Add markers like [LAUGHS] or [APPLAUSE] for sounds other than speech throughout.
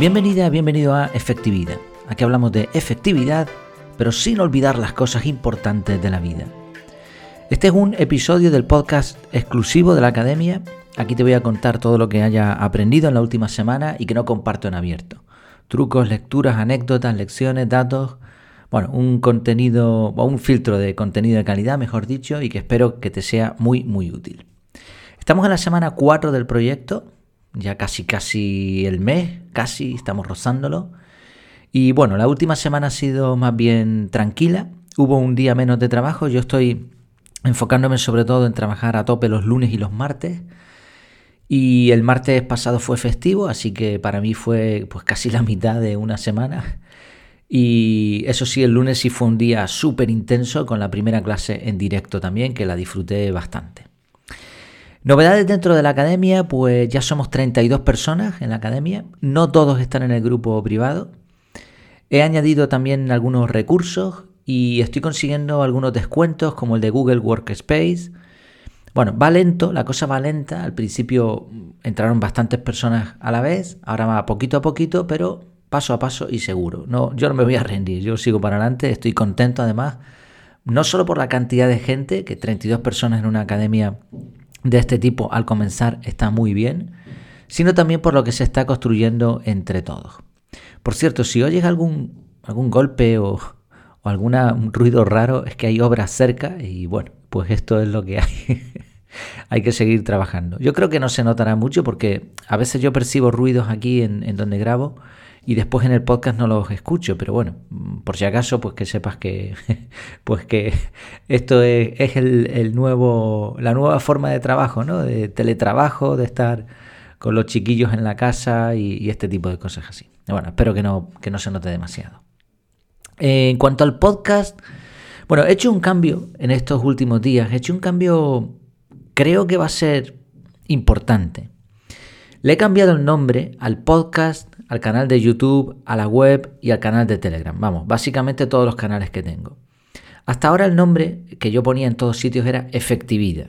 Bienvenida, bienvenido a Efectividad. Aquí hablamos de efectividad, pero sin olvidar las cosas importantes de la vida. Este es un episodio del podcast exclusivo de la academia. Aquí te voy a contar todo lo que haya aprendido en la última semana y que no comparto en abierto. Trucos, lecturas, anécdotas, lecciones, datos. Bueno, un contenido o un filtro de contenido de calidad, mejor dicho, y que espero que te sea muy, muy útil. Estamos en la semana 4 del proyecto, ya casi casi el mes, casi estamos rozándolo. Y bueno, la última semana ha sido más bien tranquila, hubo un día menos de trabajo, yo estoy enfocándome sobre todo en trabajar a tope los lunes y los martes. Y el martes pasado fue festivo, así que para mí fue pues casi la mitad de una semana. Y eso sí, el lunes sí fue un día súper intenso con la primera clase en directo también, que la disfruté bastante. Novedades dentro de la academia, pues ya somos 32 personas en la academia, no todos están en el grupo privado. He añadido también algunos recursos y estoy consiguiendo algunos descuentos como el de Google Workspace. Bueno, va lento, la cosa va lenta. Al principio entraron bastantes personas a la vez, ahora va poquito a poquito, pero paso a paso y seguro. No, yo no me voy a rendir, yo sigo para adelante, estoy contento además, no solo por la cantidad de gente, que 32 personas en una academia de este tipo al comenzar está muy bien, sino también por lo que se está construyendo entre todos. Por cierto, si oyes algún, algún golpe o, o alguna, un ruido raro, es que hay obras cerca y bueno, pues esto es lo que hay. [LAUGHS] hay que seguir trabajando. Yo creo que no se notará mucho porque a veces yo percibo ruidos aquí en donde grabo y después en el podcast no los escucho, pero bueno, por si acaso, pues que sepas que, [LAUGHS] pues que esto es, el, nuevo, la nueva forma de trabajo, ¿no? De teletrabajo, de estar con los chiquillos en la casa y, y este tipo de cosas así. Bueno, espero que no, que no se note demasiado. En cuanto al podcast, bueno, he hecho un cambio en estos últimos días, he hecho un cambio, creo que va a ser importante. Le he cambiado el nombre al podcast al canal de YouTube, a la web y al canal de Telegram. Vamos, básicamente todos los canales que tengo. Hasta ahora el nombre que yo ponía en todos sitios era efectividad.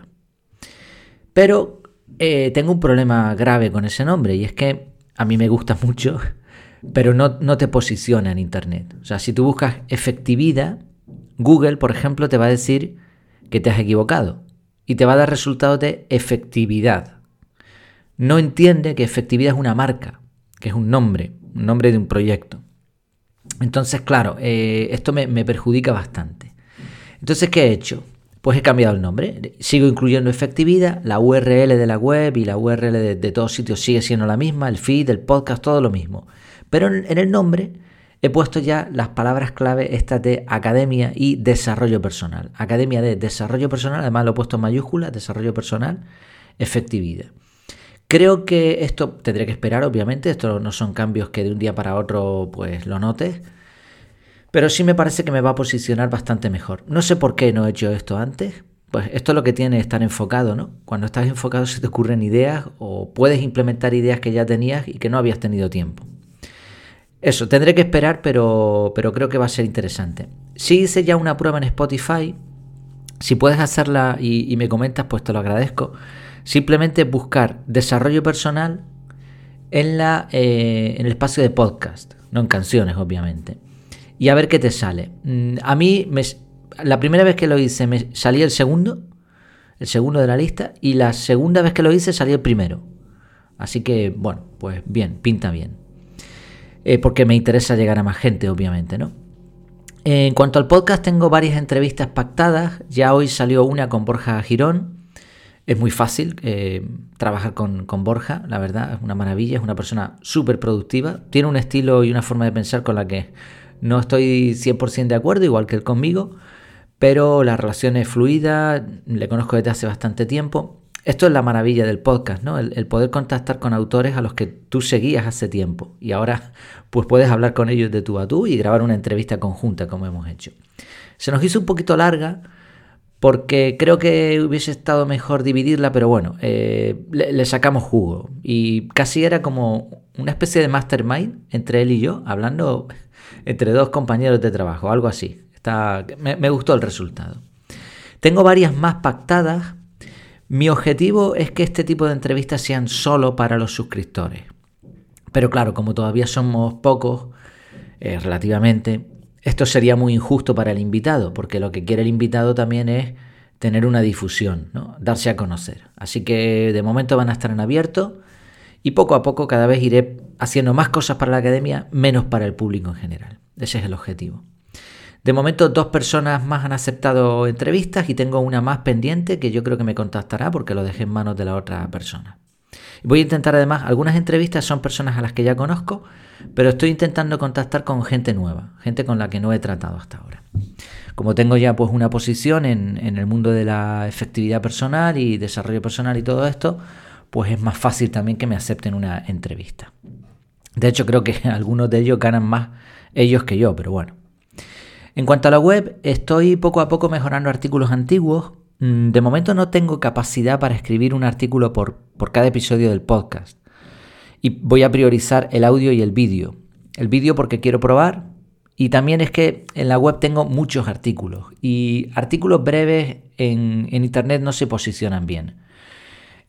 Pero eh, tengo un problema grave con ese nombre y es que a mí me gusta [LAUGHS] mucho, pero no, no te posiciona en Internet. O sea, si tú buscas efectividad, Google, por ejemplo, te va a decir que te has equivocado y te va a dar resultados de efectividad. No entiende que efectividad es una marca que es un nombre, un nombre de un proyecto. Entonces, claro, eh, esto me, perjudica bastante. Entonces, ¿qué he hecho? Pues he cambiado el nombre. Sigo incluyendo efectividad, la URL de la web y la URL de, de todos sitios sigue siendo la misma, el feed, el podcast, todo lo mismo. Pero en, en el nombre he puesto ya las palabras clave estas de academia y desarrollo personal. Academia de desarrollo personal, además lo he puesto en mayúsculas, desarrollo personal, efectividad. Creo que esto tendré que esperar, obviamente, esto no son cambios que de un día para otro pues lo notes, pero sí me parece que me va a posicionar bastante mejor. No sé por qué no he hecho esto antes, pues esto es lo que tiene estar enfocado, ¿no? Cuando estás enfocado se te ocurren ideas o puedes implementar ideas que ya tenías y que no habías tenido tiempo. Eso, tendré que esperar, pero, pero creo que va a ser interesante. Si hice ya una prueba en Spotify, si puedes hacerla y me comentas, pues te lo agradezco. Simplemente buscar desarrollo personal en, la, eh, en el espacio de podcast, no en canciones, obviamente. Y a ver qué te sale. Mm, a mí, me, la primera vez que lo hice, me salía el segundo, el segundo de la lista, y la segunda vez que lo hice salía el primero. Así que, bueno, pues bien, pinta bien. Eh, porque me interesa llegar a más gente, obviamente, ¿no? En cuanto al podcast, tengo varias entrevistas pactadas. Ya hoy salió una con Borja Girón, es muy fácil eh, trabajar con, con, Borja, la verdad, es una maravilla, es una persona súper productiva, tiene un estilo y una forma de pensar con la que no estoy 100% de acuerdo, igual que él conmigo, pero la relación es fluida, le conozco desde hace bastante tiempo. Esto es la maravilla del podcast, ¿no? El, el, poder contactar con autores a los que tú seguías hace tiempo y ahora pues puedes hablar con ellos de tú a tú y grabar una entrevista conjunta como hemos hecho. Se nos hizo un poquito larga, porque creo que hubiese estado mejor dividirla, pero bueno, eh, le, sacamos jugo. Y casi era como una especie de mastermind entre él y yo, hablando [LAUGHS] entre dos compañeros de trabajo, algo así. Me gustó el resultado. Tengo varias más pactadas. Mi objetivo es que este tipo de entrevistas sean solo para los suscriptores. Pero claro, como todavía somos pocos, eh, relativamente, esto sería muy injusto para el invitado, porque lo que quiere el invitado también es tener una difusión, ¿no? darse a conocer. Así que de momento van a estar en abierto y poco a poco cada vez iré haciendo más cosas para la academia, menos para el público en general. Ese es el objetivo. De momento dos personas más han aceptado entrevistas y tengo una más pendiente que yo creo que me contactará porque lo dejé en manos de la otra persona. Voy a intentar además, algunas entrevistas son personas a las que ya conozco, pero estoy intentando contactar con gente nueva, gente con la que no he tratado hasta ahora. Como tengo ya pues una posición en, en el mundo de la efectividad personal y desarrollo personal y todo esto, pues es más fácil también que me acepten una entrevista. De hecho, creo que [LAUGHS] algunos de ellos ganan más ellos que yo, pero bueno. En cuanto a la web, estoy poco a poco mejorando artículos antiguos. Mm, de momento no tengo capacidad para escribir un artículo por, por cada episodio del podcast. Y voy a priorizar el audio y el vídeo. El vídeo porque quiero probar. Y también es que en la web tengo muchos artículos. Y artículos breves en, en Internet no se posicionan bien.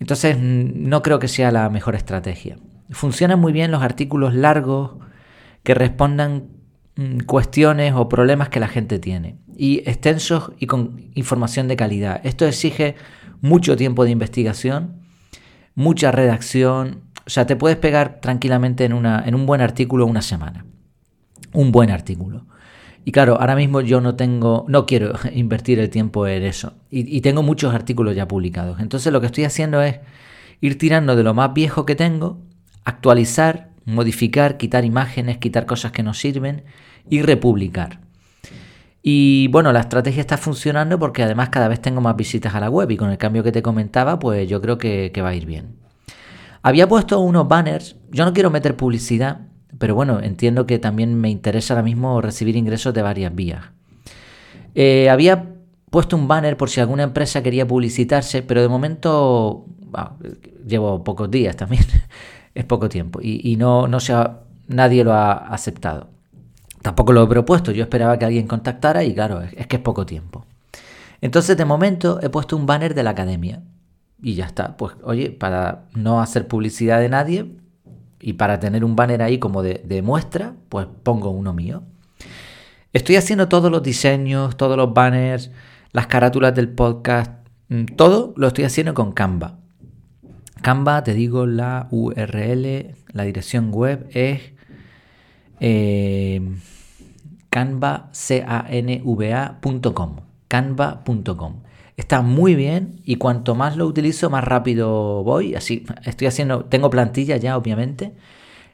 Entonces mm, no creo que sea la mejor estrategia. Funcionan muy bien los artículos largos que respondan Mm, cuestiones o problemas que la gente tiene y extensos y con información de calidad. Esto exige mucho tiempo de investigación, mucha redacción, o sea, te puedes pegar tranquilamente en, una, en un buen artículo una semana. Un buen artículo. Y claro, ahora mismo yo no tengo, no quiero [LAUGHS] invertir el tiempo en eso. Y, y, tengo muchos artículos ya publicados. Entonces lo que estoy haciendo es ir tirando de lo más viejo que tengo, actualizar modificar, quitar imágenes, quitar cosas que no sirven y republicar. Y bueno, la estrategia está funcionando porque además cada vez tengo más visitas a la web y con el cambio que te comentaba, pues yo creo que, va a ir bien. Había puesto unos banners, yo no quiero meter publicidad, pero bueno, entiendo que también me interesa ahora mismo recibir ingresos de varias vías. Eh, había puesto un banner por si alguna empresa quería publicitarse, pero de momento llevo pocos días también [LAUGHS] es poco tiempo y, no, no se nadie lo ha aceptado. Tampoco lo he propuesto, yo esperaba que alguien contactara y claro, es, que es poco tiempo. Entonces de momento he puesto un banner de la academia y ya está. Pues oye, para no hacer publicidad de nadie y para tener un banner ahí como de, de muestra, pues pongo uno mío. Estoy haciendo todos los diseños, todos los banners, las carátulas del podcast, mm, todo lo estoy haciendo con Canva. Canva, te digo la URL, la dirección web es canva, canva.com. Está muy bien y cuanto más lo utilizo, más rápido voy. Así estoy haciendo, tengo plantilla ya, obviamente.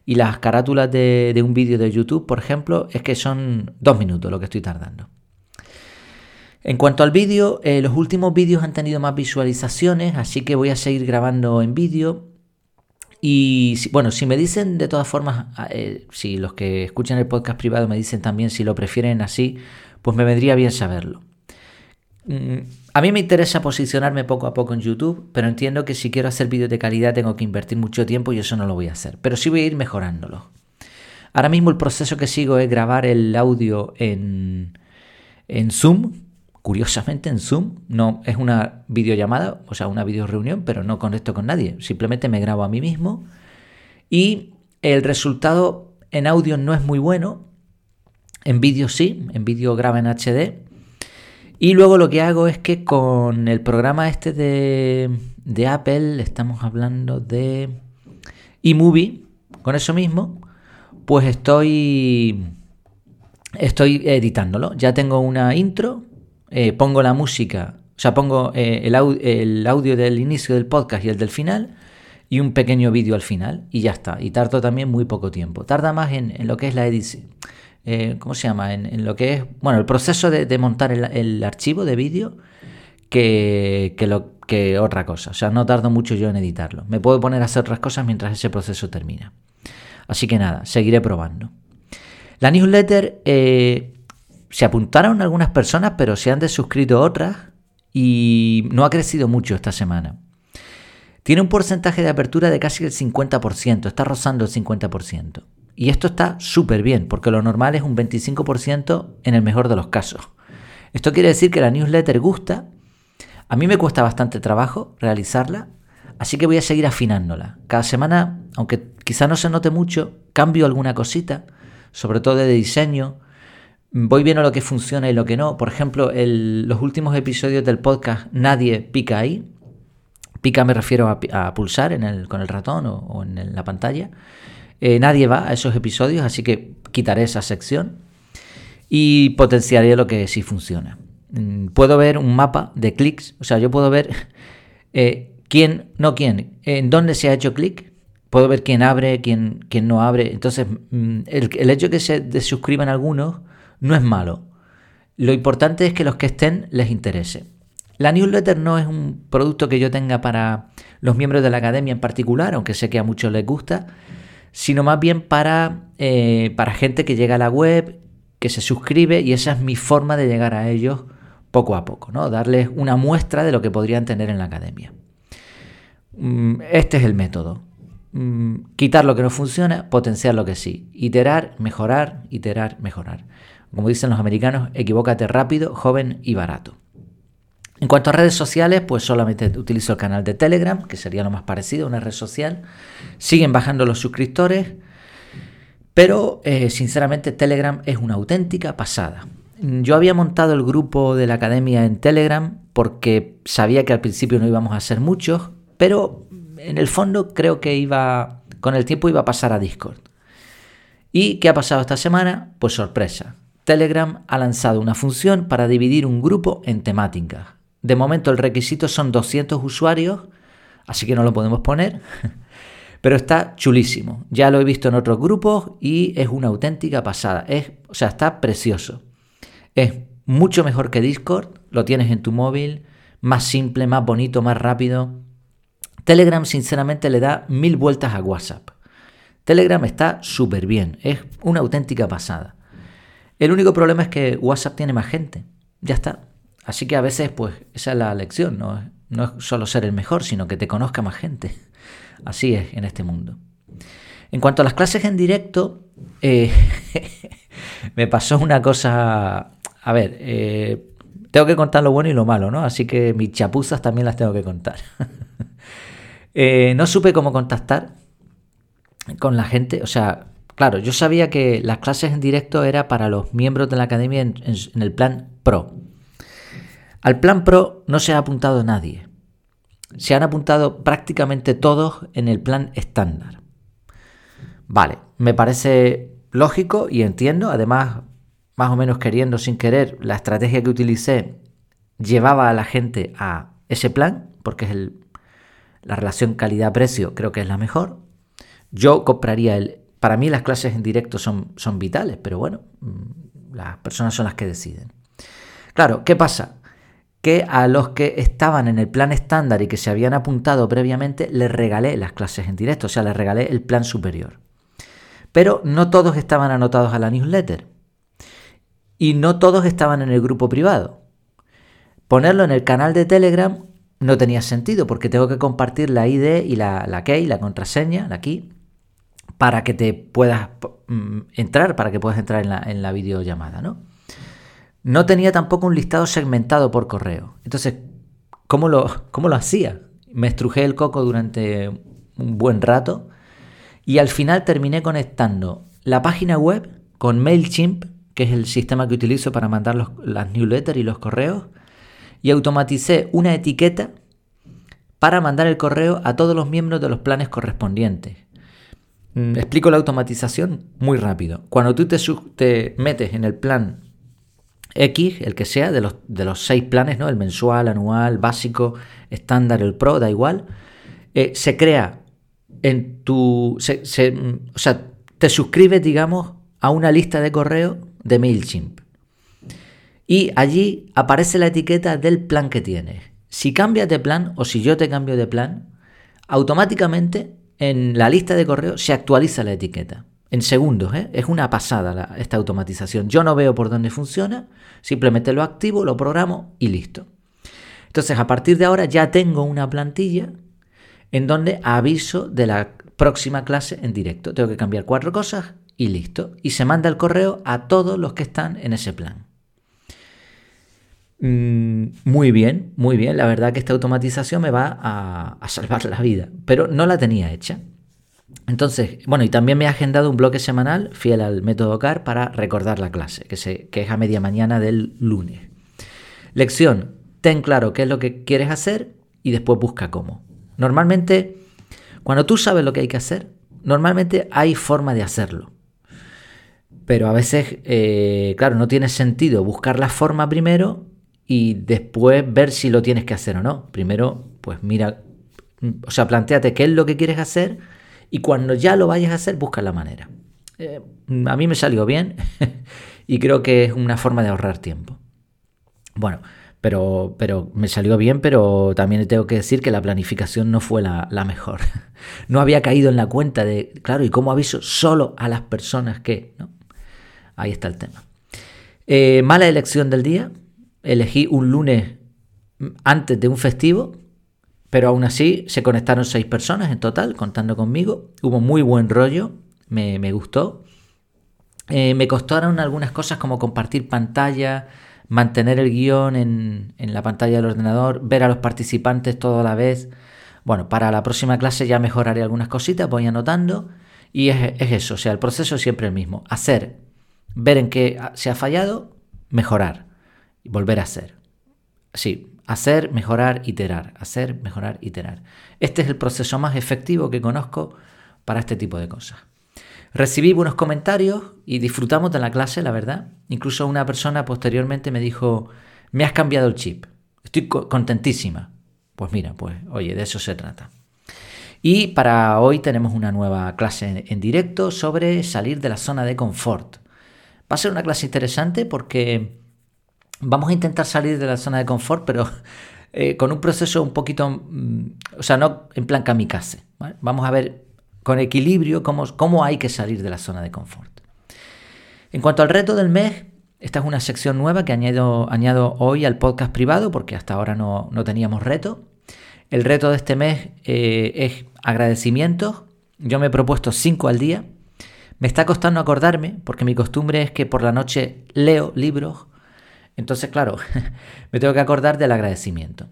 Y las carátulas de, de un vídeo de YouTube, por ejemplo, es que son dos minutos lo que estoy tardando. En cuanto al vídeo, eh, los últimos vídeos han tenido más visualizaciones, así que voy a seguir grabando en vídeo. Y bueno, si me dicen de todas formas, ah, eh, si los que escuchan el podcast privado me dicen también si lo prefieren así, pues me vendría bien saberlo. Mm, a mí me interesa posicionarme poco a poco en YouTube, pero entiendo que si quiero hacer vídeos de calidad tengo que invertir mucho tiempo y eso no lo voy a hacer. Pero sí voy a ir mejorándolo. Ahora mismo el proceso que sigo es grabar el audio en, en Zoom, Curiosamente en Zoom no es una videollamada, o sea, una video reunión, pero no conecto con nadie. Simplemente me grabo a mí mismo y el resultado en audio no es muy bueno. En vídeo sí, en vídeo graba en HD. Y luego lo que hago es que con el programa este de, de Apple, estamos hablando de eMovie, con eso mismo, pues estoy, estoy editándolo. Ya tengo una intro eh, pongo la música, o sea, pongo eh, el, audio, del inicio del podcast y el del final y un pequeño vídeo al final y ya está. Y tardo también muy poco tiempo. Tarda más en, lo que es la edición. Eh, ¿Cómo se llama? En, lo que es, bueno, el proceso de, montar el, archivo de vídeo que, que otra cosa. O sea, no tardo mucho yo en editarlo. Me puedo poner a hacer otras cosas mientras ese proceso termina. Así que nada, seguiré probando. La newsletter se apuntaron algunas personas, pero se han desuscrito otras y no ha crecido mucho esta semana. Tiene un porcentaje de apertura de casi el 50%, está rozando el 50%. Y esto está súper bien, porque lo normal es un 25% en el mejor de los casos. Esto quiere decir que la newsletter gusta. A mí me cuesta bastante trabajo realizarla, así que voy a seguir afinándola. Cada semana aunque quizá no se note mucho, cambio alguna cosita, sobre todo de diseño, voy viendo lo que funciona y lo que no. Por ejemplo, los últimos episodios del podcast Nadie pica ahí. Pica me refiero a, pulsar con el ratón o, en la pantalla. Eh, nadie va a esos episodios, así que quitaré esa sección y potenciaré lo que sí funciona. Mm, puedo ver un mapa de clics, o sea, yo puedo ver eh, quién, no quién, en dónde se ha hecho clic, puedo ver quién abre, quién, quién no abre. Entonces, mm, el, hecho de que se suscriban algunos no es malo. Lo importante es que los que estén les interese. La newsletter no es un producto que yo tenga para los miembros de la academia en particular, aunque sé que a muchos les gusta, sino más bien para, eh, para gente que llega a la web, que se suscribe y esa es mi forma de llegar a ellos poco a poco, ¿no? darles una muestra de lo que podrían tener en la academia. Mm, este es el método. Mm, quitar lo que no funciona, potenciar lo que sí. Iterar, mejorar, iterar, mejorar. Como dicen los americanos, equivócate rápido, joven y barato. En cuanto a redes sociales, pues solamente utilizo el canal de Telegram, que sería lo más parecido a una red social. Siguen bajando los suscriptores, pero eh, sinceramente Telegram es una auténtica pasada. Yo había montado el grupo de la academia en Telegram porque sabía que al principio no íbamos a ser muchos, pero en el fondo creo que iba, con el tiempo iba a pasar a Discord. ¿Y qué ha pasado esta semana? Pues sorpresa. Telegram ha lanzado una función para dividir un grupo en temáticas. De momento el requisito son 200 usuarios, así que no lo podemos poner, [LAUGHS] pero está chulísimo. Ya lo he visto en otros grupos y es una auténtica pasada. Es, o sea, está precioso. Es mucho mejor que Discord, lo tienes en tu móvil, más simple, más bonito, más rápido. Telegram sinceramente le da mil vueltas a WhatsApp. Telegram está súper bien, es una auténtica pasada. El único problema es que WhatsApp tiene más gente. Ya está. Así que a veces, pues, esa es la lección. No, no es solo ser el mejor, sino que te conozca más gente. [LAUGHS] Así es en este mundo. En cuanto a las clases en directo, eh, [LAUGHS] me pasó una cosa. A ver, eh, tengo que contar lo bueno y lo malo, ¿no? Así que mis chapuzas también las tengo que contar. [LAUGHS] Eh, no supe cómo contactar con la gente, o sea, Claro, yo sabía que las clases en directo era para los miembros de la academia en, el plan Pro. Al plan Pro no se ha apuntado nadie. Se han apuntado prácticamente todos en el plan estándar. Vale, me parece lógico y entiendo. Además, más o menos queriendo sin querer, la estrategia que utilicé llevaba a la gente a ese plan, porque es el, la relación calidad-precio, creo que es la mejor. Yo compraría el para mí las clases en directo son, son vitales, pero bueno, mm, las personas son las que deciden. Claro, ¿qué pasa? Que a los que estaban en el plan estándar y que se habían apuntado previamente, les regalé las clases en directo, o sea, les regalé el plan superior. Pero no todos estaban anotados a la newsletter. Y no todos estaban en el grupo privado. Ponerlo en el canal de Telegram no tenía sentido porque tengo que compartir la ID y la, la key, la contraseña, la key, para que te puedas mm, entrar, para que puedas entrar en la, en la videollamada, ¿no? No tenía tampoco un listado segmentado por correo. Entonces, ¿cómo lo, [LAUGHS] cómo lo hacía? Me estrujé el coco durante un buen rato y al final terminé conectando la página web con MailChimp, que es el sistema que utilizo para mandar los, las newsletters y los correos, y automaticé una etiqueta para mandar el correo a todos los miembros de los planes correspondientes. Mm, explico la automatización muy rápido. Cuando tú te, metes en el plan X, el que sea, de los, de los seis planes, ¿no? El mensual, anual, básico, estándar, el pro, da igual. Eh, se crea en tu. Mm, o sea, te suscribes, digamos, a una lista de correo de MailChimp. Y allí aparece la etiqueta del plan que tienes. Si cambias de plan o si yo te cambio de plan, automáticamente en la lista de correo se actualiza la etiqueta. En segundos, ¿eh? es una pasada esta automatización. Yo no veo por dónde funciona, simplemente lo activo, lo programo y listo. Entonces, a partir de ahora ya tengo una plantilla en donde aviso de la próxima clase en directo. Tengo que cambiar cuatro cosas y listo. Y se manda el correo a todos los que están en ese plan. Mm, muy bien, muy bien. La verdad que esta automatización me va a, salvar la vida, pero no la tenía hecha. Entonces, bueno, y también me he agendado un bloque semanal fiel al método CAR para recordar la clase, que, se, que es a media mañana del lunes. Lección, ten claro qué es lo que quieres hacer y después busca cómo. Normalmente, cuando tú sabes lo que hay que hacer, normalmente hay forma de hacerlo. Pero a veces, eh, claro, no tiene sentido buscar la forma primero y después ver si lo tienes que hacer o no. Primero, pues mira, o sea, planteate qué es lo que quieres hacer y cuando ya lo vayas a hacer, busca la manera. Eh, a mí me salió bien [LAUGHS] y creo que es una forma de ahorrar tiempo. Bueno, pero, pero me salió bien, pero también tengo que decir que la planificación no fue la, mejor. [LAUGHS] No había caído en la cuenta de, claro, ¿y cómo aviso solo a las personas que? ¿no? Ahí está el tema. Eh, mala elección del día. Elegí un lunes antes de un festivo, pero aún así se conectaron seis personas en total, contando conmigo. Hubo muy buen rollo, me, gustó. Eh, me costaron algunas cosas como compartir pantalla, mantener el guion en, la pantalla del ordenador, ver a los participantes todo a la vez. Bueno, para la próxima clase ya mejoraré algunas cositas, voy anotando. Y es, eso, o sea, el proceso es siempre el mismo. Hacer, ver en qué se ha fallado, mejorar volver a hacer. Sí, hacer, mejorar, iterar. Hacer, mejorar, iterar. Este es el proceso más efectivo que conozco para este tipo de cosas. Recibí buenos comentarios y disfrutamos de la clase, la verdad. Incluso una persona posteriormente me dijo, me has cambiado el chip, estoy contentísima. Pues mira, pues oye, de eso se trata. Y para hoy tenemos una nueva clase en directo sobre salir de la zona de confort. Va a ser una clase interesante porque vamos a intentar salir de la zona de confort, pero eh, con un proceso un poquito, mm, o sea, no en plan kamikaze. Vamos a ver con equilibrio cómo, cómo hay que salir de la zona de confort. En cuanto al reto del mes, esta es una sección nueva que añado, añado hoy al podcast privado porque hasta ahora no, teníamos reto. El reto de este mes eh, es agradecimientos. Yo me he propuesto 5 al día. Me está costando acordarme porque mi costumbre es que por la noche leo libros. Entonces, claro, [LAUGHS] me tengo que acordar del agradecimiento.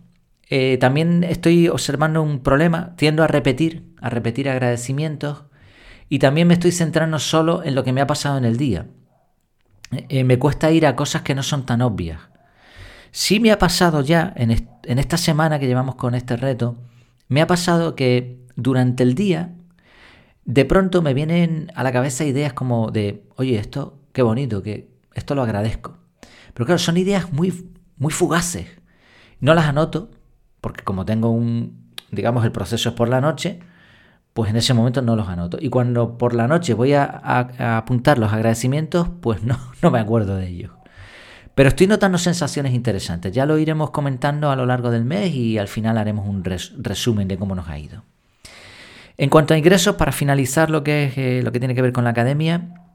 Eh, también estoy observando un problema, tiendo a repetir, a repetir agradecimientos y también me estoy centrando solo en lo que me ha pasado en el día. Eh, me cuesta ir a cosas que no son tan obvias. Sí me ha pasado ya en, en esta semana que llevamos con este reto, me ha pasado que durante el día de pronto me vienen a la cabeza ideas como de, oye, esto, qué bonito, que esto lo agradezco. Pero claro, son ideas muy, muy fugaces. No las anoto porque como tengo un, digamos, el proceso es por la noche, pues en ese momento no los anoto. Y cuando por la noche voy a, apuntar los agradecimientos, pues no, [LAUGHS] no me acuerdo de ellos. Pero estoy notando sensaciones interesantes. Ya lo iremos comentando a lo largo del mes y al final haremos un resumen de cómo nos ha ido. En cuanto a ingresos, para finalizar lo que, es, eh, lo que tiene que ver con la academia,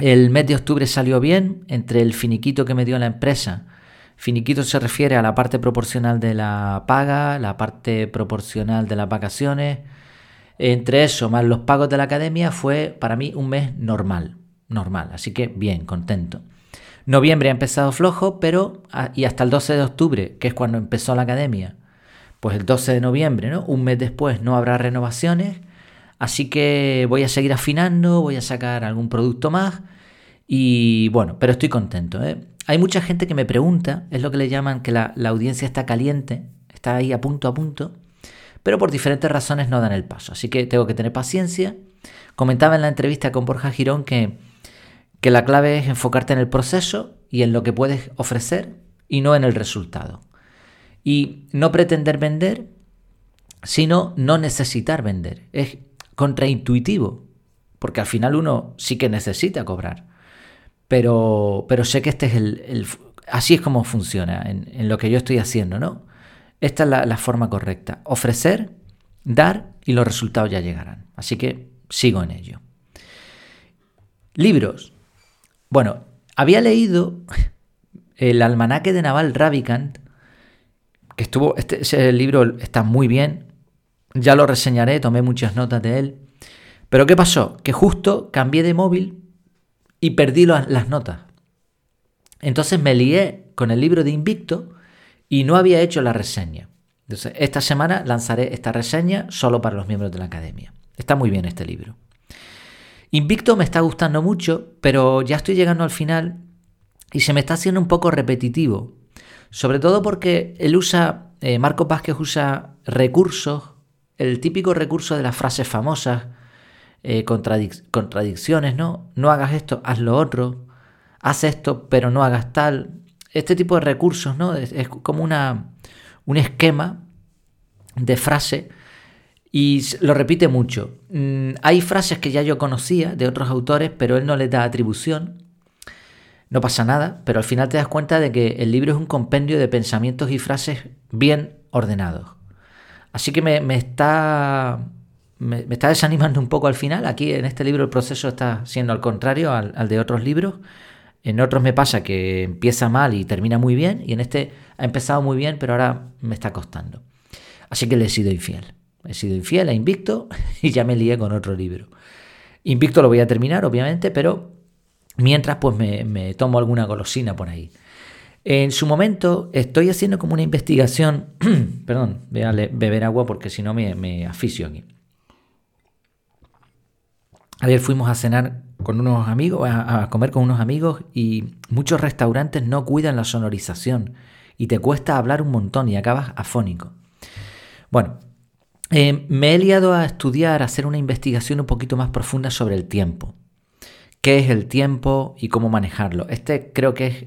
el mes de octubre salió bien entre el finiquito que me dio la empresa Finiquito se refiere a la parte proporcional de la paga, la parte proporcional de las vacaciones. Entre eso, más los pagos de la academia, fue para mí un mes normal. Normal, así que bien, contento. Noviembre ha empezado flojo, pero ah, y hasta el 12 de octubre, que es cuando empezó la academia, pues el 12 de noviembre, ¿no? Un mes después no habrá renovaciones, así que voy a seguir afinando, voy a sacar algún producto más y bueno, pero estoy contento, ¿eh? Hay mucha gente que me pregunta, es lo que le llaman que la, audiencia está caliente, está ahí a punto a punto, pero por diferentes razones no dan el paso. Así que tengo que tener paciencia. Comentaba en la entrevista con Borja Girón que, que la clave es enfocarte en el proceso y en lo que puedes ofrecer y no en el resultado. Y no pretender vender, sino no necesitar vender. Es contraintuitivo, porque al final uno sí que necesita cobrar pero, pero sé que este es el, así es como funciona en, lo que yo estoy haciendo, ¿no? Esta es la, forma correcta. Ofrecer, dar y los resultados ya llegarán. Así que sigo en ello. Libros. Bueno, había leído [LAUGHS] el almanaque de Naval Ravikant, que estuvo, este, libro está muy bien, ya lo reseñaré, tomé muchas notas de él. Pero ¿qué pasó? Que justo cambié de móvil y perdí las notas. Entonces me lié con el libro de Invicto y no había hecho la reseña. Entonces, esta semana lanzaré esta reseña solo para los miembros de la academia. Está muy bien este libro. Invicto me está gustando mucho, pero ya estoy llegando al final y se me está haciendo un poco repetitivo. Sobre todo porque él usa, eh, Marco Vázquez usa recursos, el típico recurso de las frases famosas, eh, contradicciones, ¿no? No hagas esto, haz lo otro, haz esto, pero no hagas tal. Este tipo de recursos, ¿no? Es, como una, un esquema de frase y lo repite mucho. Mm, hay frases que ya yo conocía de otros autores, pero él no les da atribución. No pasa nada, pero al final te das cuenta de que el libro es un compendio de pensamientos y frases bien ordenados. Así que me, está, me, está desanimando un poco al final. Aquí en este libro el proceso está siendo al contrario al, al de otros libros. En otros me pasa que empieza mal y termina muy bien, y en este ha empezado muy bien, pero ahora me está costando. Así que le he sido infiel. He sido infiel a Invicto [LAUGHS] y ya me lié con otro libro. Invicto lo voy a terminar, obviamente, pero mientras pues me, tomo alguna golosina por ahí. En su momento estoy haciendo como una investigación, [CLEARS THROAT] perdón, voy a beber agua porque si no me, me asfixio aquí. Ayer fuimos a cenar con unos amigos, a, comer con unos amigos y muchos restaurantes no cuidan la sonorización y te cuesta hablar un montón y acabas afónico. Bueno, eh, me he liado a estudiar, a hacer una investigación un poquito más profunda sobre el tiempo. ¿Qué es el tiempo y cómo manejarlo? Este creo que es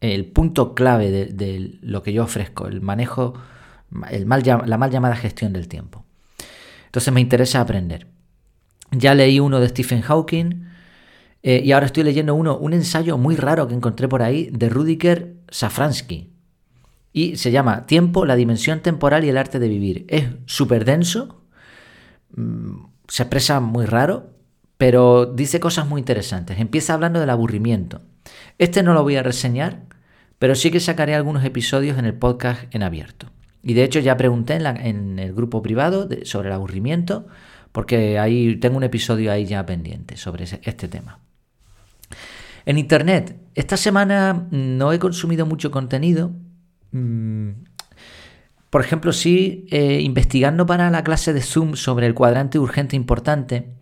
el punto clave de, lo que yo ofrezco, el manejo, la mal llamada gestión del tiempo. Entonces me interesa aprender. Ya leí uno de Stephen Hawking eh, y ahora estoy leyendo uno, un ensayo muy raro que encontré por ahí de Rudiger Safransky y se llama Tiempo, la dimensión temporal y el arte de vivir. Es súper denso, mm, se expresa muy raro, pero dice cosas muy interesantes. Empieza hablando del aburrimiento. Este no lo voy a reseñar, pero sí que sacaré algunos episodios en el podcast en abierto. Y de hecho ya pregunté en, el grupo privado sobre el aburrimiento, porque ahí tengo un episodio ahí ya pendiente sobre este tema. En Internet, esta semana no he consumido mucho contenido, Mm, por ejemplo, sí, eh, investigando para la clase de Zoom sobre el cuadrante urgente importante,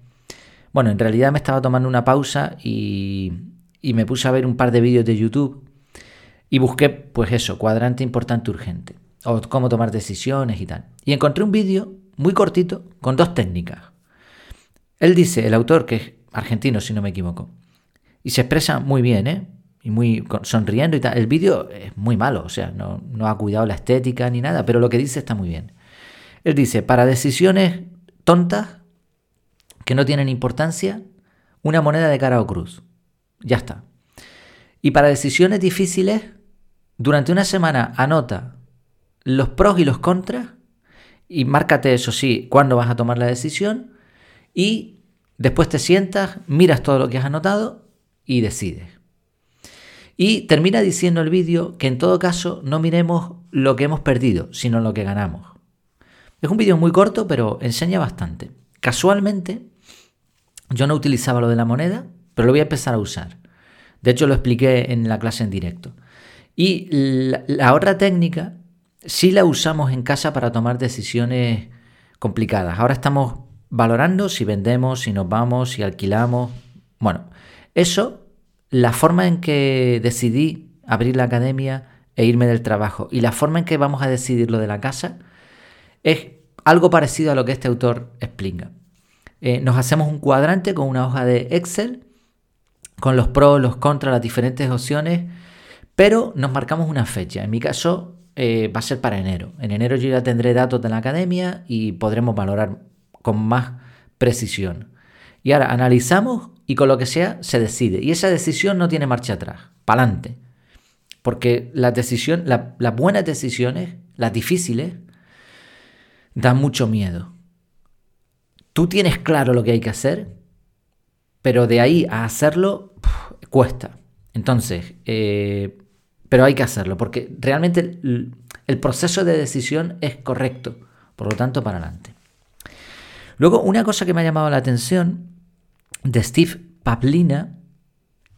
bueno, en realidad me estaba tomando una pausa y, y me puse a ver un par de vídeos de YouTube y busqué, pues eso, cuadrante importante urgente, o cómo tomar decisiones y tal. Y encontré un vídeo muy cortito con dos técnicas. Él dice, el autor, que es argentino si no me equivoco, y se expresa muy bien, ¿eh? y muy sonriendo y tal. El vídeo es muy malo, o sea, no, no, ha cuidado la estética ni nada, pero lo que dice está muy bien. Él dice, para decisiones tontas que no tienen importancia, una moneda de cara o cruz. Ya está. Y para decisiones difíciles, durante una semana anota los pros y los contras y márcate eso sí, cuándo vas a tomar la decisión y después te sientas, miras todo lo que has anotado y decides. Y termina diciendo el vídeo que en todo caso no miremos lo que hemos perdido, sino lo que ganamos. Es un vídeo muy corto, pero enseña bastante. Casualmente, yo no utilizaba lo de la moneda, pero lo voy a empezar a usar. De hecho, lo expliqué en la clase en directo. Y la, otra técnica sí la usamos en casa para tomar decisiones complicadas. Ahora estamos valorando si vendemos, si nos vamos, si alquilamos. Bueno, eso la forma en que decidí abrir la academia e irme del trabajo y la forma en que vamos a decidir lo de la casa es algo parecido a lo que este autor explica. Eh, nos hacemos un cuadrante con una hoja de Excel con los pros, los contras, las diferentes opciones, pero nos marcamos una fecha. En mi caso eh, va a ser para enero. En enero yo ya tendré datos de la academia y podremos valorar con más precisión. Y ahora analizamos y con lo que sea se decide. Y esa decisión no tiene marcha atrás, para adelante. Porque la decisión, las buenas decisiones, las difíciles, dan mucho miedo. Tú tienes claro lo que hay que hacer, pero de ahí a hacerlo cuesta. Entonces, eh, pero hay que hacerlo, porque realmente el, proceso de decisión es correcto. Por lo tanto, para adelante. Luego, una cosa que me ha llamado la atención de Steve Paplina.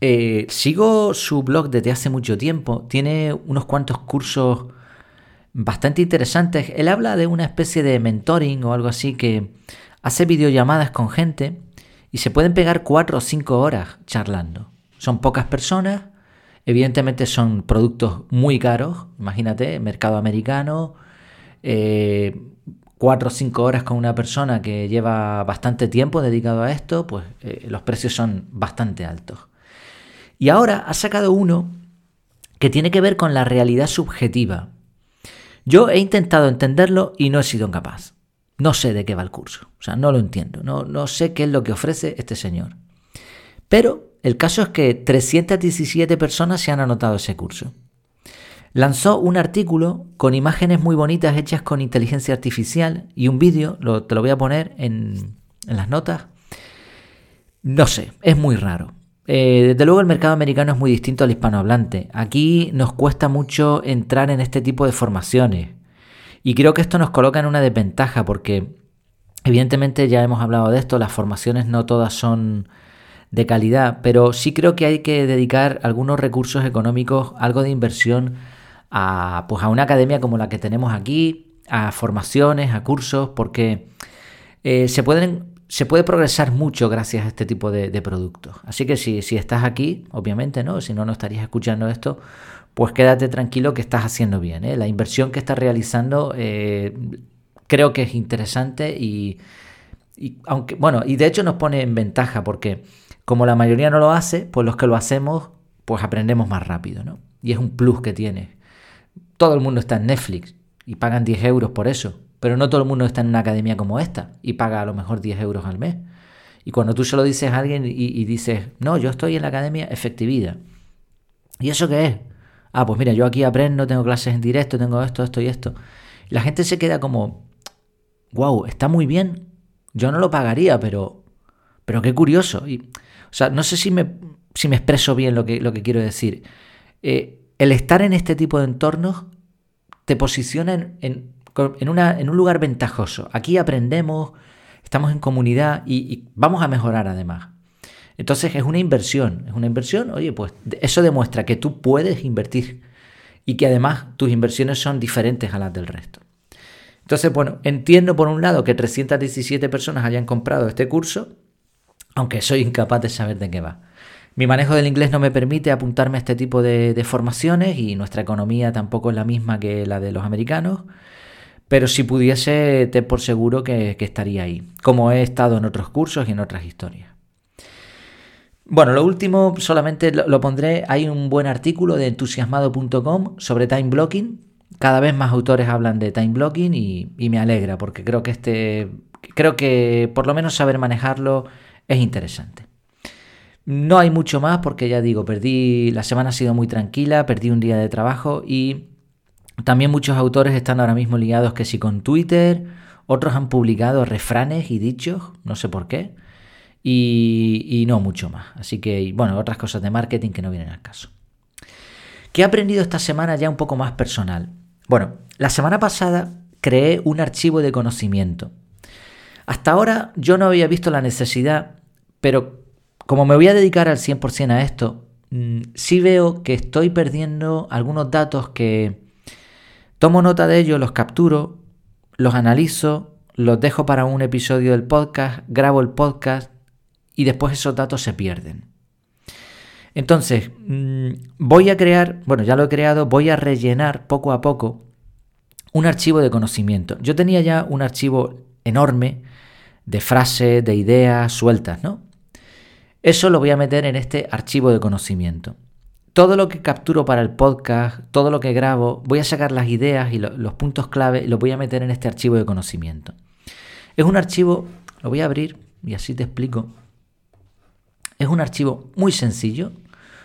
Eh, sigo su blog desde hace mucho tiempo. Tiene unos cuantos cursos bastante interesantes. Él habla de una especie de mentoring o algo así que hace videollamadas con gente y se pueden pegar cuatro o cinco horas charlando. Son pocas personas, evidentemente son productos muy caros, imagínate, mercado americano, eh, cuatro o cinco horas con una persona que lleva bastante tiempo dedicado a esto, pues eh, los precios son bastante altos. Y ahora ha sacado uno que tiene que ver con la realidad subjetiva. Yo he intentado entenderlo y no he sido capaz. No sé de qué va el curso, o sea, no lo entiendo, no, no sé qué es lo que ofrece este señor. Pero el caso es que 317 personas se han anotado ese curso. Lanzó un artículo con imágenes muy bonitas hechas con inteligencia artificial y un vídeo, te lo voy a poner en, en las notas. No sé, es muy raro. Eh, desde luego el mercado americano es muy distinto al hispanohablante. Aquí nos cuesta mucho entrar en este tipo de formaciones. Y creo que esto nos coloca en una desventaja porque evidentemente ya hemos hablado de esto, las formaciones no todas son de calidad, pero sí creo que hay que dedicar algunos recursos económicos, algo de inversión a, pues a una academia como la que tenemos aquí, a formaciones, a cursos, porque eh, se pueden se puede progresar mucho gracias a este tipo de, productos. Así que si, si, estás aquí, obviamente, ¿no? Si no, no estarías escuchando esto, pues quédate tranquilo que estás haciendo bien. ¿eh? La inversión que estás realizando eh, creo que es interesante y, aunque, bueno, y de hecho nos pone en ventaja porque como la mayoría no lo hace, pues los que lo hacemos, pues aprendemos más rápido, ¿no? Y es un plus que tiene. Todo el mundo está en Netflix y pagan 10 euros por eso. Pero no todo el mundo está en una academia como esta y paga a lo mejor 10 euros al mes. Y cuando tú se lo dices a alguien y, dices, no, yo estoy en la academia efectividad. ¿Y eso qué es? Ah, pues mira, yo aquí aprendo, tengo clases en directo, tengo esto, esto y esto. la gente se queda como, wow, está muy bien. Yo no lo pagaría, pero, pero qué curioso. Y, o sea, no sé si me, expreso bien lo que, quiero decir. Eh, el estar en este tipo de entornos te posiciona en, un lugar ventajoso. Aquí aprendemos, estamos en comunidad y, vamos a mejorar además. Entonces es una inversión, es una inversión, oye, pues eso demuestra que tú puedes invertir y que además tus inversiones son diferentes a las del resto. Entonces, bueno, entiendo por un lado que 317 personas hayan comprado este curso, aunque soy incapaz de saber de qué va. Mi manejo del inglés no me permite apuntarme a este tipo de, formaciones y nuestra economía tampoco es la misma que la de los americanos. Pero si pudiese, te por seguro que, estaría ahí, como he estado en otros cursos y en otras historias. Bueno, lo último solamente lo, pondré, hay un buen artículo de entusiasmado.com sobre time blocking. Cada vez más autores hablan de time blocking y, y, me alegra porque creo que este, creo que por lo menos saber manejarlo es interesante. No hay mucho más porque ya digo, perdí, la semana ha sido muy tranquila, perdí un día de trabajo y también muchos autores están ahora mismo ligados que si con Twitter, otros han publicado refranes y dichos, no sé por qué, y, no mucho más. Así que, bueno, otras cosas de marketing que no vienen al caso. ¿Qué he aprendido esta semana ya un poco más personal? Bueno, la semana pasada creé un archivo de conocimiento. Hasta ahora yo no había visto la necesidad, pero como me voy a dedicar al 100% a esto, mm, sí veo que estoy perdiendo algunos datos que, Tomo nota de ellos, los capturo, los analizo, los dejo para un episodio del podcast, grabo el podcast y después esos datos se pierden. Entonces, mm, voy a crear, bueno, ya lo he creado, voy a rellenar poco a poco un archivo de conocimiento. Yo tenía ya un archivo enorme de frases, de ideas sueltas, ¿no? Eso lo voy a meter en este archivo de conocimiento todo lo que capturo para el podcast, todo lo que grabo, voy a sacar las ideas y los puntos clave y los voy a meter en este archivo de conocimiento. Es un archivo, lo voy a abrir y así te explico. Es un archivo muy sencillo.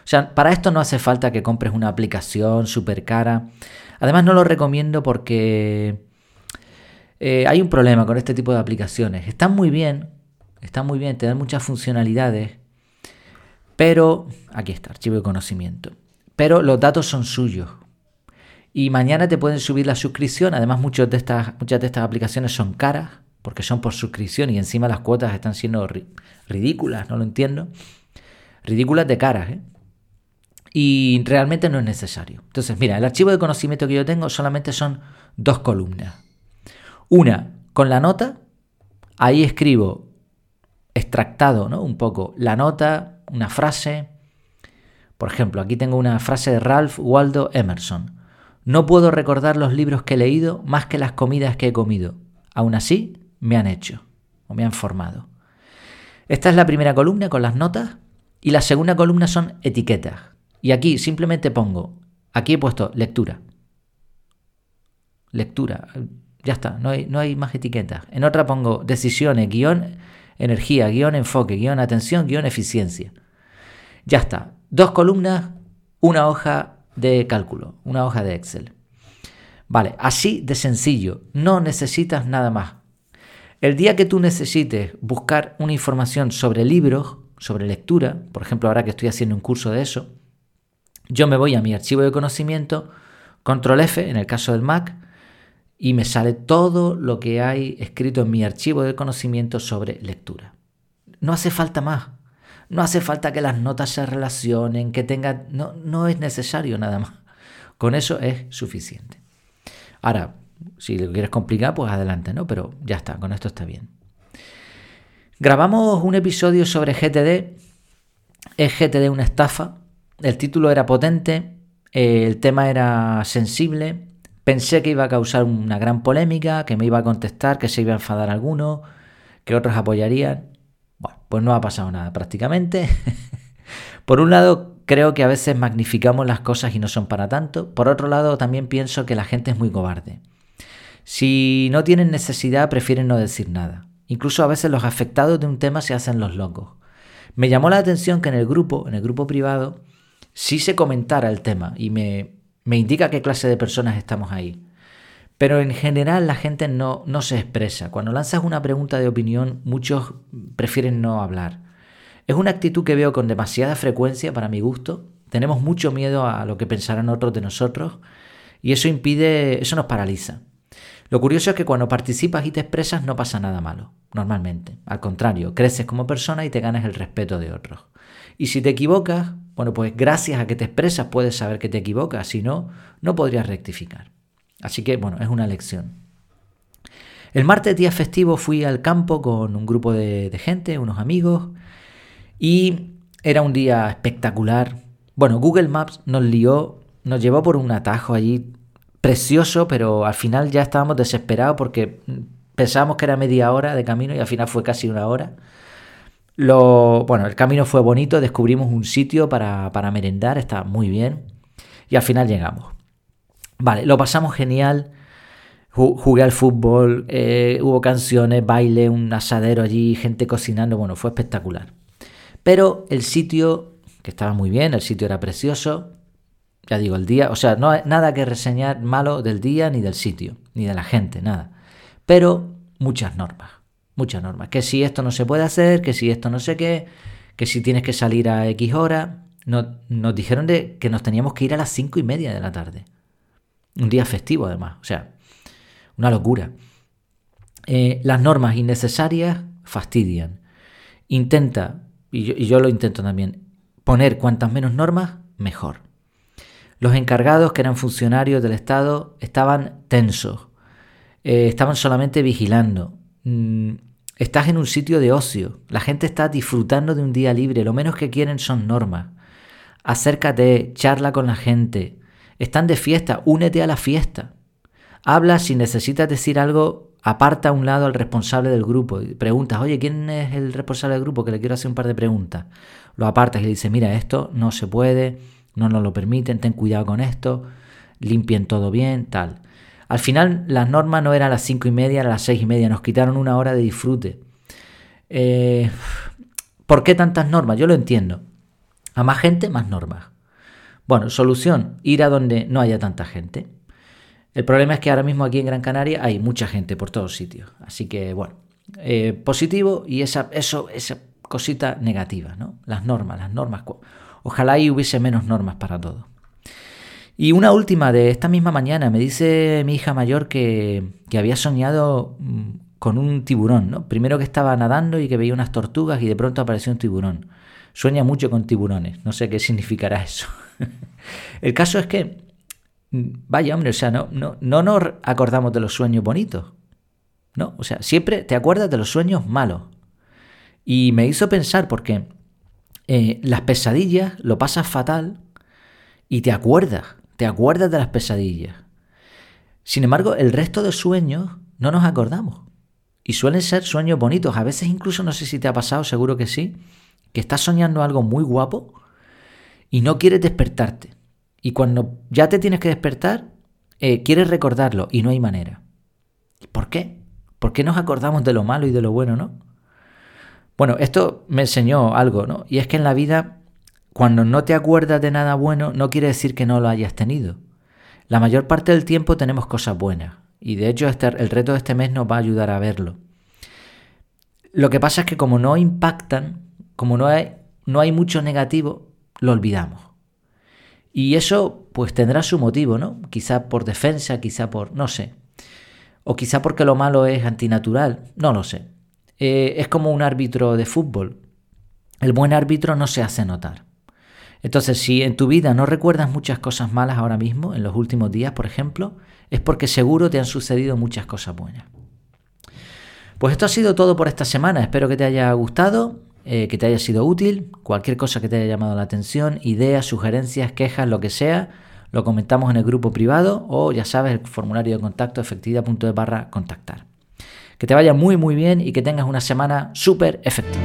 O sea, para esto no hace falta que compres una aplicación súper cara. Además no lo recomiendo porque eh, hay un problema con este tipo de aplicaciones. Están muy bien, están muy bien, te dan muchas funcionalidades, pero, aquí está, archivo de conocimiento. Pero los datos son suyos. Y mañana te pueden subir la suscripción. Además, muchas de estas, muchas de estas aplicaciones son caras, porque son por suscripción y encima las cuotas están siendo ridículas, no lo entiendo. Ridículas de caras, ¿eh? Y realmente no es necesario. Entonces, mira, el archivo de conocimiento que yo tengo solamente son dos columnas. Una con la nota, Ahí escribo extractado, ¿no? Un poco la nota, una frase. Por ejemplo, aquí tengo una frase de Ralph Waldo Emerson. No puedo recordar los libros que he leído más que las comidas que he comido. Aún así, me han hecho o me han formado. Esta es la primera columna con las notas y la segunda columna son etiquetas. Y aquí simplemente pongo, aquí he puesto lectura. Lectura. Ya está, no hay, no hay más etiquetas. En otra pongo decisiones, guion, energía, guion, enfoque, guion, atención, guion, eficiencia. Ya está. Dos columnas, una hoja de cálculo, una hoja de Excel. Vale, así de sencillo. No necesitas nada más. El día que tú necesites buscar una información sobre libros, sobre lectura, por ejemplo, ahora que estoy haciendo un curso de eso, yo me voy a mi archivo de conocimiento, control F en el caso del Mac, y me sale todo lo que hay escrito en mi archivo de conocimiento sobre lectura. No hace falta más. No hace falta que las notas se relacionen, que tenga... No, no es necesario nada más. Con eso es suficiente. Ahora, si lo quieres complicar, pues adelante, ¿no? Pero ya está, con esto está bien. Grabamos un episodio sobre GTD. ¿Es GTD una estafa? El título era potente, el tema era sensible. Pensé que iba a causar una gran polémica, que me iba a contestar, que se iba a enfadar alguno, que otros apoyarían. Bueno, pues no ha pasado nada prácticamente. [LAUGHS] Por un lado, creo que a veces magnificamos las cosas y no son para tanto. Por otro lado, también pienso que la gente es muy cobarde. Si no tienen necesidad, prefieren no decir nada. Incluso a veces los afectados de un tema se hacen los locos. Me llamó la atención que en el grupo, en el grupo privado, sí se comentara el tema y me, me indica qué clase de personas estamos ahí. Pero en general la gente no, no se expresa. Cuando lanzas una pregunta de opinión, muchos prefieren no hablar. Es una actitud que veo con demasiada frecuencia para mi gusto. Tenemos mucho miedo a lo que pensarán otros de nosotros y eso impide, eso nos paraliza. Lo curioso es que cuando participas y te expresas no pasa nada malo, normalmente. Al contrario, creces como persona y te ganas el respeto de otros. Y si te equivocas, bueno, pues gracias a que te expresas puedes saber que te equivocas, si no, no podrías rectificar. Así que, bueno, es una lección. El martes día festivo fui al campo con un grupo de, de gente, unos amigos, y era un día espectacular. Bueno, Google Maps nos lió, nos llevó por un atajo allí precioso, pero al final ya estábamos desesperados porque pensábamos que era media hora de camino y al final fue casi una hora. Lo, bueno, el camino fue bonito, descubrimos un sitio para, merendar, está muy bien. Y al final llegamos. Vale, lo pasamos genial. Jugué al fútbol, eh, hubo canciones, baile, un asadero allí, gente cocinando, bueno, fue espectacular. Pero el sitio, que estaba muy bien, el sitio era precioso, ya digo, el día, o sea, no hay nada que reseñar malo del día ni del sitio, ni de la gente, nada. Pero muchas normas, muchas normas. Que si esto no se puede hacer, que si esto no sé qué, que si tienes que salir a X hora. nos dijeron de que nos teníamos que ir a las cinco y media de la tarde. Un día festivo además, o sea, una locura. Eh, las normas innecesarias fastidian. Intenta, y yo, y yo lo intento también, poner cuantas menos normas, mejor. Los encargados, que eran funcionarios del Estado, estaban tensos, eh, estaban solamente vigilando. Mm, estás en un sitio de ocio, la gente está disfrutando de un día libre, lo menos que quieren son normas. Acércate, charla con la gente, están de fiesta, únete a la fiesta. Habla si necesitas decir algo, aparta a un lado al responsable del grupo. Preguntas, oye, ¿quién es el responsable del grupo? Que le quiero hacer un par de preguntas. Lo apartas y le dices, mira, esto no se puede, no nos lo permiten, ten cuidado con esto, limpien todo bien, tal. Al final las normas no eran las cinco y media, eran las seis y media, nos quitaron una hora de disfrute. Eh, ¿Por qué tantas normas? Yo lo entiendo. A más gente, más normas. Bueno, solución, ir a donde no haya tanta gente. El problema es que ahora mismo aquí en Gran Canaria hay mucha gente por todos sitios. Así que, bueno, eh, positivo y esa, eso, esa cosita negativa, ¿no? Las normas, las normas. Ojalá y hubiese menos normas para todo. Y una última de esta misma mañana, me dice mi hija mayor que, había soñado mm, con un tiburón, ¿no? Primero que estaba nadando y que veía unas tortugas y de pronto apareció un tiburón. Sueña mucho con tiburones, no sé qué [LAUGHS] significará eso. [LAUGHS] El caso es que, mm, vaya hombre, o sea, no, no, no nos acordamos de los sueños bonitos. ¿no? O sea, siempre te acuerdas de los sueños malos. Y me hizo pensar porque eh, las pesadillas lo pasas fatal y te acuerdas, te acuerdas de las pesadillas. Sin embargo, el resto de sueños no nos acordamos. Y suelen ser sueños bonitos. A veces incluso, no sé si te ha pasado, seguro que sí, que estás soñando algo muy guapo y no quieres despertarte. Y cuando ya te tienes que despertar, eh, quieres recordarlo y no hay manera. ¿Por qué? ¿Por qué nos acordamos de lo malo y de lo bueno, no? Bueno, esto me enseñó algo, ¿no? Y es que en la vida, cuando no te acuerdas de nada bueno, no quiere decir que no lo hayas tenido. La mayor parte del tiempo tenemos cosas buenas. Y de hecho, este, el reto de este mes nos va a ayudar a verlo. Lo que pasa es que como no impactan, como no hay, mucho negativo, lo olvidamos. Y eso pues tendrá su motivo, ¿no? Quizá por defensa, quizá por, no sé. O quizá porque lo malo es antinatural, no lo sé. Eh, es como un árbitro de fútbol. El buen árbitro no se hace notar. Entonces, si en tu vida no recuerdas muchas cosas malas ahora mismo, en los últimos días, por ejemplo, es porque seguro te han sucedido muchas cosas buenas. Pues esto ha sido todo por esta semana. Espero que te haya gustado, eh, que te haya sido útil. Cualquier cosa que te haya llamado la atención, ideas, sugerencias, quejas, lo que sea, lo comentamos en el grupo privado o ya sabes, el formulario de contacto efectividad.de barra contactar. Que te vaya muy muy bien y que tengas una semana súper efectiva.